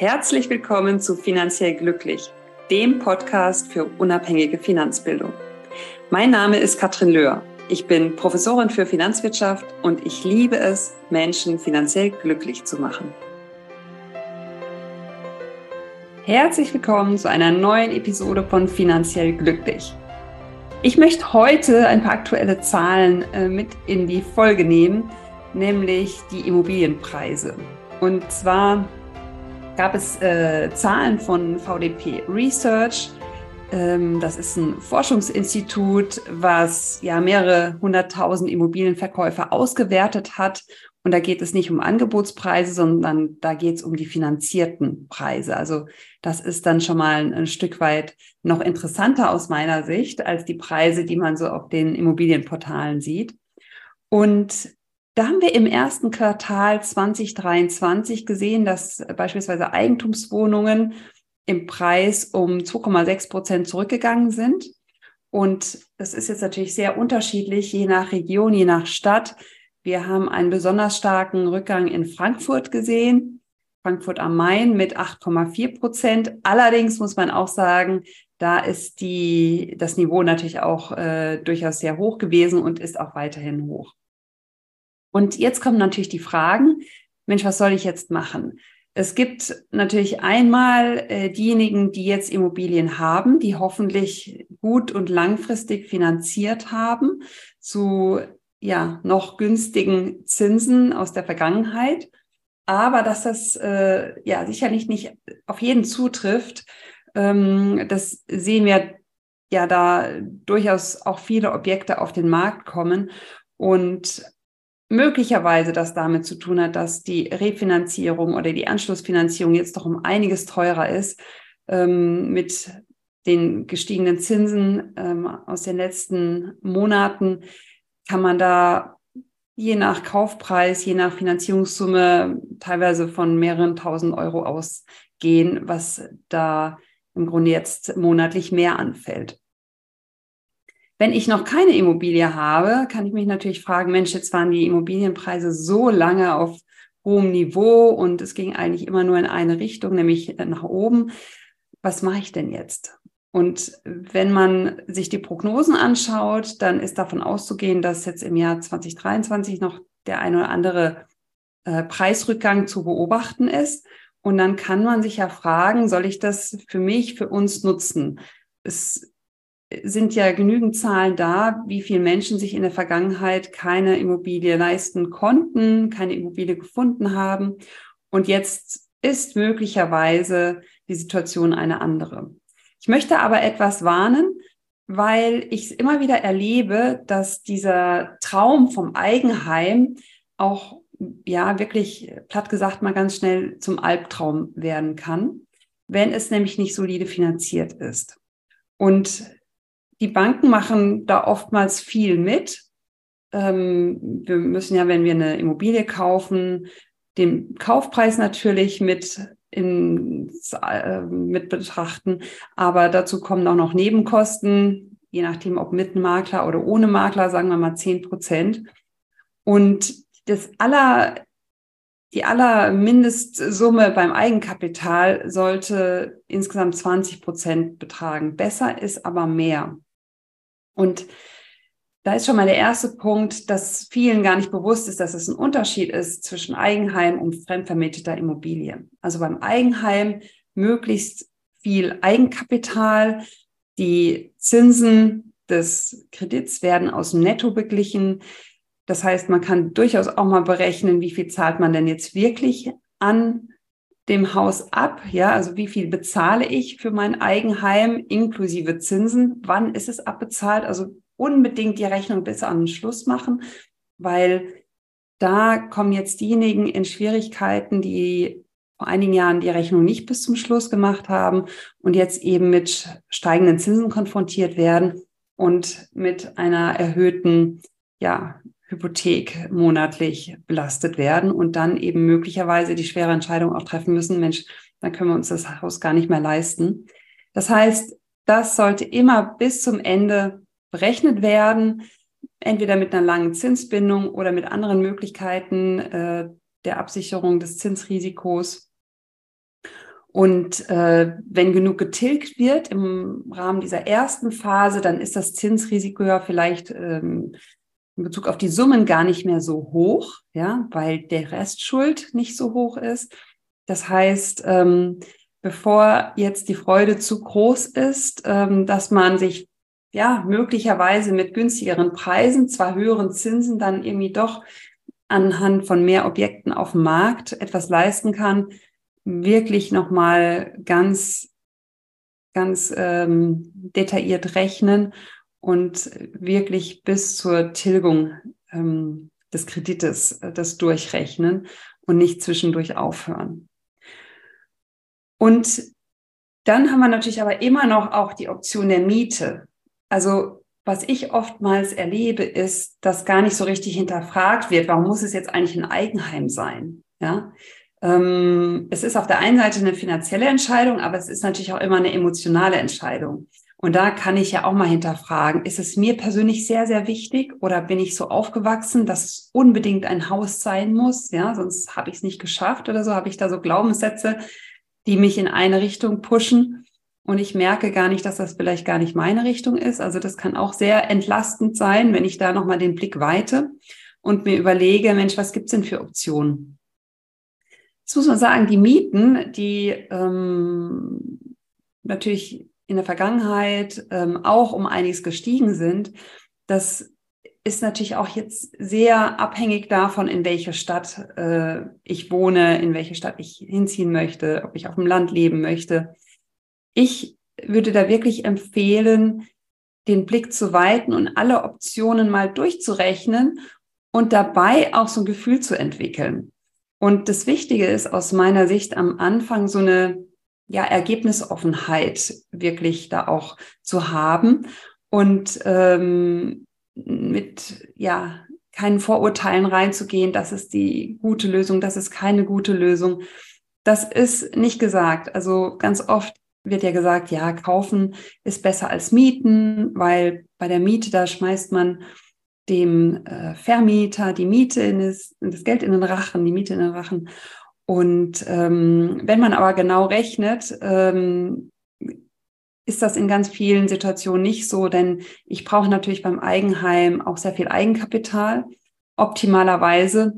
Herzlich willkommen zu Finanziell Glücklich, dem Podcast für unabhängige Finanzbildung. Mein Name ist Katrin Löhr. Ich bin Professorin für Finanzwirtschaft und ich liebe es, Menschen finanziell glücklich zu machen. Herzlich willkommen zu einer neuen Episode von Finanziell Glücklich. Ich möchte heute ein paar aktuelle Zahlen äh, mit in die Folge nehmen, nämlich die Immobilienpreise. Und zwar gab es äh, Zahlen von VDP Research. Ähm, das ist ein Forschungsinstitut, was ja mehrere hunderttausend Immobilienverkäufer ausgewertet hat. Und da geht es nicht um Angebotspreise, sondern da geht es um die finanzierten Preise. Also das ist dann schon mal ein, ein Stück weit noch interessanter aus meiner Sicht als die Preise, die man so auf den Immobilienportalen sieht. Und da haben wir im ersten Quartal 2023 gesehen, dass beispielsweise Eigentumswohnungen im Preis um 2,6 Prozent zurückgegangen sind. Und das ist jetzt natürlich sehr unterschiedlich, je nach Region, je nach Stadt. Wir haben einen besonders starken Rückgang in Frankfurt gesehen, Frankfurt am Main mit 8,4 Prozent. Allerdings muss man auch sagen, da ist die, das Niveau natürlich auch äh, durchaus sehr hoch gewesen und ist auch weiterhin hoch. Und jetzt kommen natürlich die Fragen, Mensch, was soll ich jetzt machen? Es gibt natürlich einmal äh, diejenigen, die jetzt Immobilien haben, die hoffentlich gut und langfristig finanziert haben zu ja noch günstigen Zinsen aus der Vergangenheit. Aber dass das äh, ja sicherlich nicht auf jeden zutrifft, ähm, das sehen wir ja da durchaus auch viele Objekte auf den Markt kommen und möglicherweise das damit zu tun hat, dass die Refinanzierung oder die Anschlussfinanzierung jetzt doch um einiges teurer ist ähm, mit den gestiegenen Zinsen ähm, aus den letzten Monaten kann man da je nach Kaufpreis, je nach Finanzierungssumme teilweise von mehreren tausend Euro ausgehen, was da im Grunde jetzt monatlich mehr anfällt. Wenn ich noch keine Immobilie habe, kann ich mich natürlich fragen, Mensch, jetzt waren die Immobilienpreise so lange auf hohem Niveau und es ging eigentlich immer nur in eine Richtung, nämlich nach oben. Was mache ich denn jetzt? Und wenn man sich die Prognosen anschaut, dann ist davon auszugehen, dass jetzt im Jahr 2023 noch der ein oder andere äh, Preisrückgang zu beobachten ist. Und dann kann man sich ja fragen, soll ich das für mich, für uns nutzen? Es sind ja genügend Zahlen da, wie viele Menschen sich in der Vergangenheit keine Immobilie leisten konnten, keine Immobilie gefunden haben. Und jetzt ist möglicherweise die Situation eine andere. Ich möchte aber etwas warnen, weil ich immer wieder erlebe, dass dieser Traum vom Eigenheim auch, ja, wirklich platt gesagt mal ganz schnell zum Albtraum werden kann, wenn es nämlich nicht solide finanziert ist. Und die Banken machen da oftmals viel mit. Ähm, wir müssen ja, wenn wir eine Immobilie kaufen, den Kaufpreis natürlich mit in, äh, mit betrachten. Aber dazu kommen auch noch Nebenkosten, je nachdem, ob mit Makler oder ohne Makler, sagen wir mal zehn Prozent. Und das aller, die aller Mindestsumme beim Eigenkapital sollte insgesamt 20 Prozent betragen. Besser ist aber mehr. Und da ist schon mal der erste Punkt, dass vielen gar nicht bewusst ist, dass es ein Unterschied ist zwischen Eigenheim und fremdvermieteter Immobilie. Also beim Eigenheim möglichst viel Eigenkapital. Die Zinsen des Kredits werden aus dem Netto beglichen. Das heißt, man kann durchaus auch mal berechnen, wie viel zahlt man denn jetzt wirklich an dem Haus ab? Ja, also wie viel bezahle ich für mein Eigenheim inklusive Zinsen? Wann ist es abbezahlt? Also unbedingt die Rechnung bis an den Schluss machen, weil da kommen jetzt diejenigen in Schwierigkeiten, die vor einigen Jahren die Rechnung nicht bis zum Schluss gemacht haben und jetzt eben mit steigenden Zinsen konfrontiert werden und mit einer erhöhten ja, Hypothek monatlich belastet werden und dann eben möglicherweise die schwere Entscheidung auch treffen müssen, Mensch, dann können wir uns das Haus gar nicht mehr leisten. Das heißt, das sollte immer bis zum Ende berechnet werden, entweder mit einer langen Zinsbindung oder mit anderen Möglichkeiten äh, der Absicherung des Zinsrisikos. Und äh, wenn genug getilgt wird im Rahmen dieser ersten Phase, dann ist das Zinsrisiko ja vielleicht ähm, in Bezug auf die Summen gar nicht mehr so hoch, ja, weil der Restschuld nicht so hoch ist. Das heißt, ähm, bevor jetzt die Freude zu groß ist, ähm, dass man sich ja möglicherweise mit günstigeren Preisen, zwar höheren Zinsen, dann irgendwie doch anhand von mehr Objekten auf dem Markt etwas leisten kann, wirklich nochmal ganz, ganz ähm, detailliert rechnen und wirklich bis zur Tilgung ähm, des Kredites äh, das durchrechnen und nicht zwischendurch aufhören. Und dann haben wir natürlich aber immer noch auch die Option der Miete. Also was ich oftmals erlebe, ist, dass gar nicht so richtig hinterfragt wird, warum muss es jetzt eigentlich ein Eigenheim sein? Ja, ähm, es ist auf der einen Seite eine finanzielle Entscheidung, aber es ist natürlich auch immer eine emotionale Entscheidung. Und da kann ich ja auch mal hinterfragen, ist es mir persönlich sehr, sehr wichtig oder bin ich so aufgewachsen, dass es unbedingt ein Haus sein muss? Ja, sonst habe ich es nicht geschafft oder so, habe ich da so Glaubenssätze, die mich in eine Richtung pushen. Und ich merke gar nicht, dass das vielleicht gar nicht meine Richtung ist. Also das kann auch sehr entlastend sein, wenn ich da nochmal den Blick weite und mir überlege, Mensch, was gibt's denn für Optionen? Jetzt muss man sagen, die Mieten, die ähm, natürlich in der Vergangenheit ähm, auch um einiges gestiegen sind, das ist natürlich auch jetzt sehr abhängig davon, in welcher Stadt äh, ich wohne, in welche Stadt ich hinziehen möchte, ob ich auf dem Land leben möchte. Ich würde da wirklich empfehlen, den Blick zu weiten und alle Optionen mal durchzurechnen und dabei auch so ein Gefühl zu entwickeln. Und das Wichtige ist aus meiner Sicht am Anfang so eine ja, Ergebnisoffenheit wirklich da auch zu haben und ähm, mit ja keinen Vorurteilen reinzugehen, das ist die gute Lösung, das ist keine gute Lösung. Das ist nicht gesagt. Also ganz oft wird ja gesagt, ja, kaufen ist besser als mieten, weil bei der Miete, da schmeißt man dem äh, Vermieter die Miete in das, in das Geld in den Rachen, die Miete in den Rachen. Und ähm, wenn man aber genau rechnet, ähm, ist das in ganz vielen Situationen nicht so, denn ich brauche natürlich beim Eigenheim auch sehr viel Eigenkapital. Optimalerweise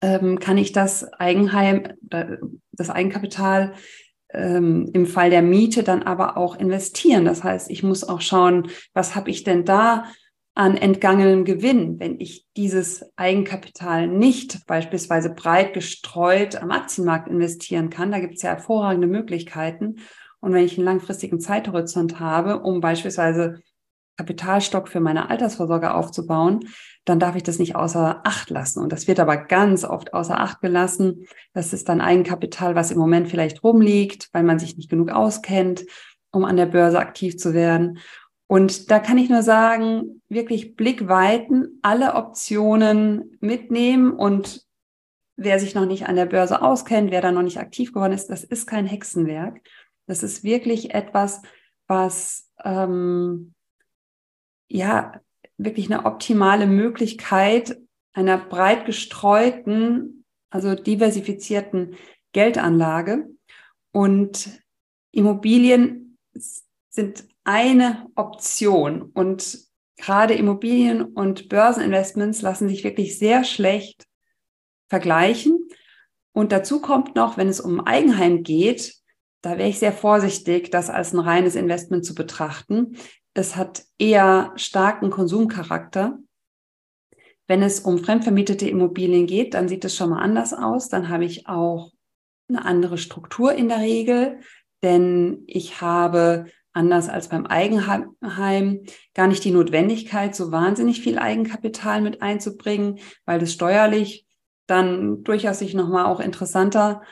ähm, kann ich das Eigenheim, das Eigenkapital ähm, im Fall der Miete dann aber auch investieren. Das heißt, ich muss auch schauen, was habe ich denn da an entgangenem Gewinn, wenn ich dieses Eigenkapital nicht beispielsweise breit gestreut am Aktienmarkt investieren kann. Da gibt es ja hervorragende Möglichkeiten. Und wenn ich einen langfristigen Zeithorizont habe, um beispielsweise Kapitalstock für meine Altersvorsorge aufzubauen, dann darf ich das nicht außer Acht lassen. Und das wird aber ganz oft außer Acht gelassen. Das ist dann Eigenkapital, was im Moment vielleicht rumliegt, weil man sich nicht genug auskennt, um an der Börse aktiv zu werden. Und da kann ich nur sagen, wirklich Blick weiten, alle Optionen mitnehmen und wer sich noch nicht an der Börse auskennt, wer da noch nicht aktiv geworden ist, das ist kein Hexenwerk. Das ist wirklich etwas, was ähm, ja wirklich eine optimale Möglichkeit einer breit gestreuten, also diversifizierten Geldanlage. Und Immobilien sind eine Option. Und gerade Immobilien und Börseninvestments lassen sich wirklich sehr schlecht vergleichen. Und dazu kommt noch, wenn es um Eigenheim geht, da wäre ich sehr vorsichtig, das als ein reines Investment zu betrachten. Es hat eher starken Konsumcharakter. Wenn es um fremdvermietete Immobilien geht, dann sieht es schon mal anders aus. Dann habe ich auch eine andere Struktur in der Regel, denn ich habe anders als beim Eigenheim gar nicht die Notwendigkeit, so wahnsinnig viel Eigenkapital mit einzubringen, weil das steuerlich dann durchaus sich nochmal auch interessanter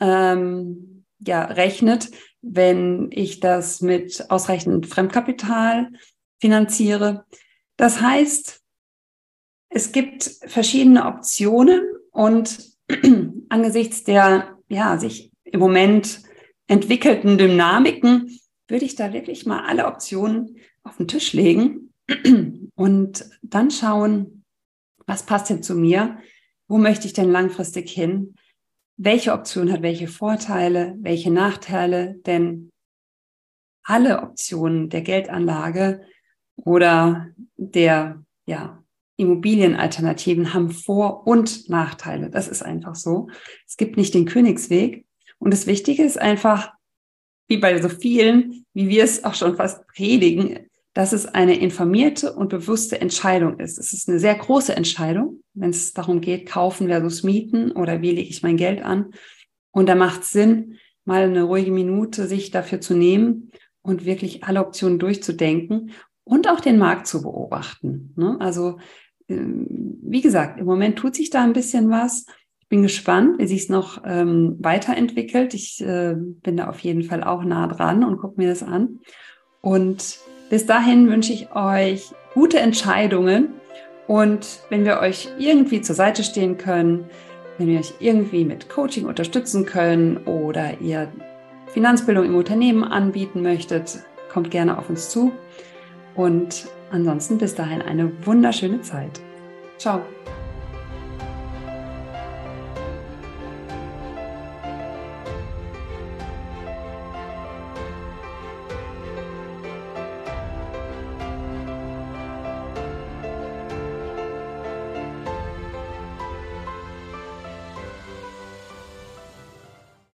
ähm, ja, rechnet, wenn ich das mit ausreichend Fremdkapital finanziere. Das heißt, es gibt verschiedene Optionen und angesichts der ja, sich im Moment entwickelten Dynamiken würde ich da wirklich mal alle Optionen auf den Tisch legen und dann schauen, was passt denn zu mir? Wo möchte ich denn langfristig hin? welche Option hat welche Vorteile, welche Nachteile, denn alle Optionen der Geldanlage oder der ja, Immobilienalternativen haben Vor- und Nachteile. Das ist einfach so. Es gibt nicht den Königsweg. Und das Wichtige ist einfach, wie bei so vielen, wie wir es auch schon fast predigen, dass es eine informierte und bewusste Entscheidung ist. Es ist eine sehr große Entscheidung, wenn es darum geht, kaufen versus mieten oder wie lege ich mein Geld an. Und da macht es Sinn, mal eine ruhige Minute sich dafür zu nehmen und wirklich alle Optionen durchzudenken und auch den Markt zu beobachten. Ne? Also, ähm, wie gesagt, im Moment tut sich da ein bisschen was. Bin gespannt, wie sich es noch ähm, weiterentwickelt. Ich äh, bin da auf jeden Fall auch nah dran und gucke mir das an. Und bis dahin wünsche ich euch gute Entscheidungen und wenn wir euch irgendwie zur Seite stehen können, wenn wir euch irgendwie mit Coaching unterstützen können oder ihr Finanzbildung im Unternehmen anbieten möchtet, kommt gerne auf uns zu. Und ansonsten bis dahin eine wunderschöne Zeit. Ciao.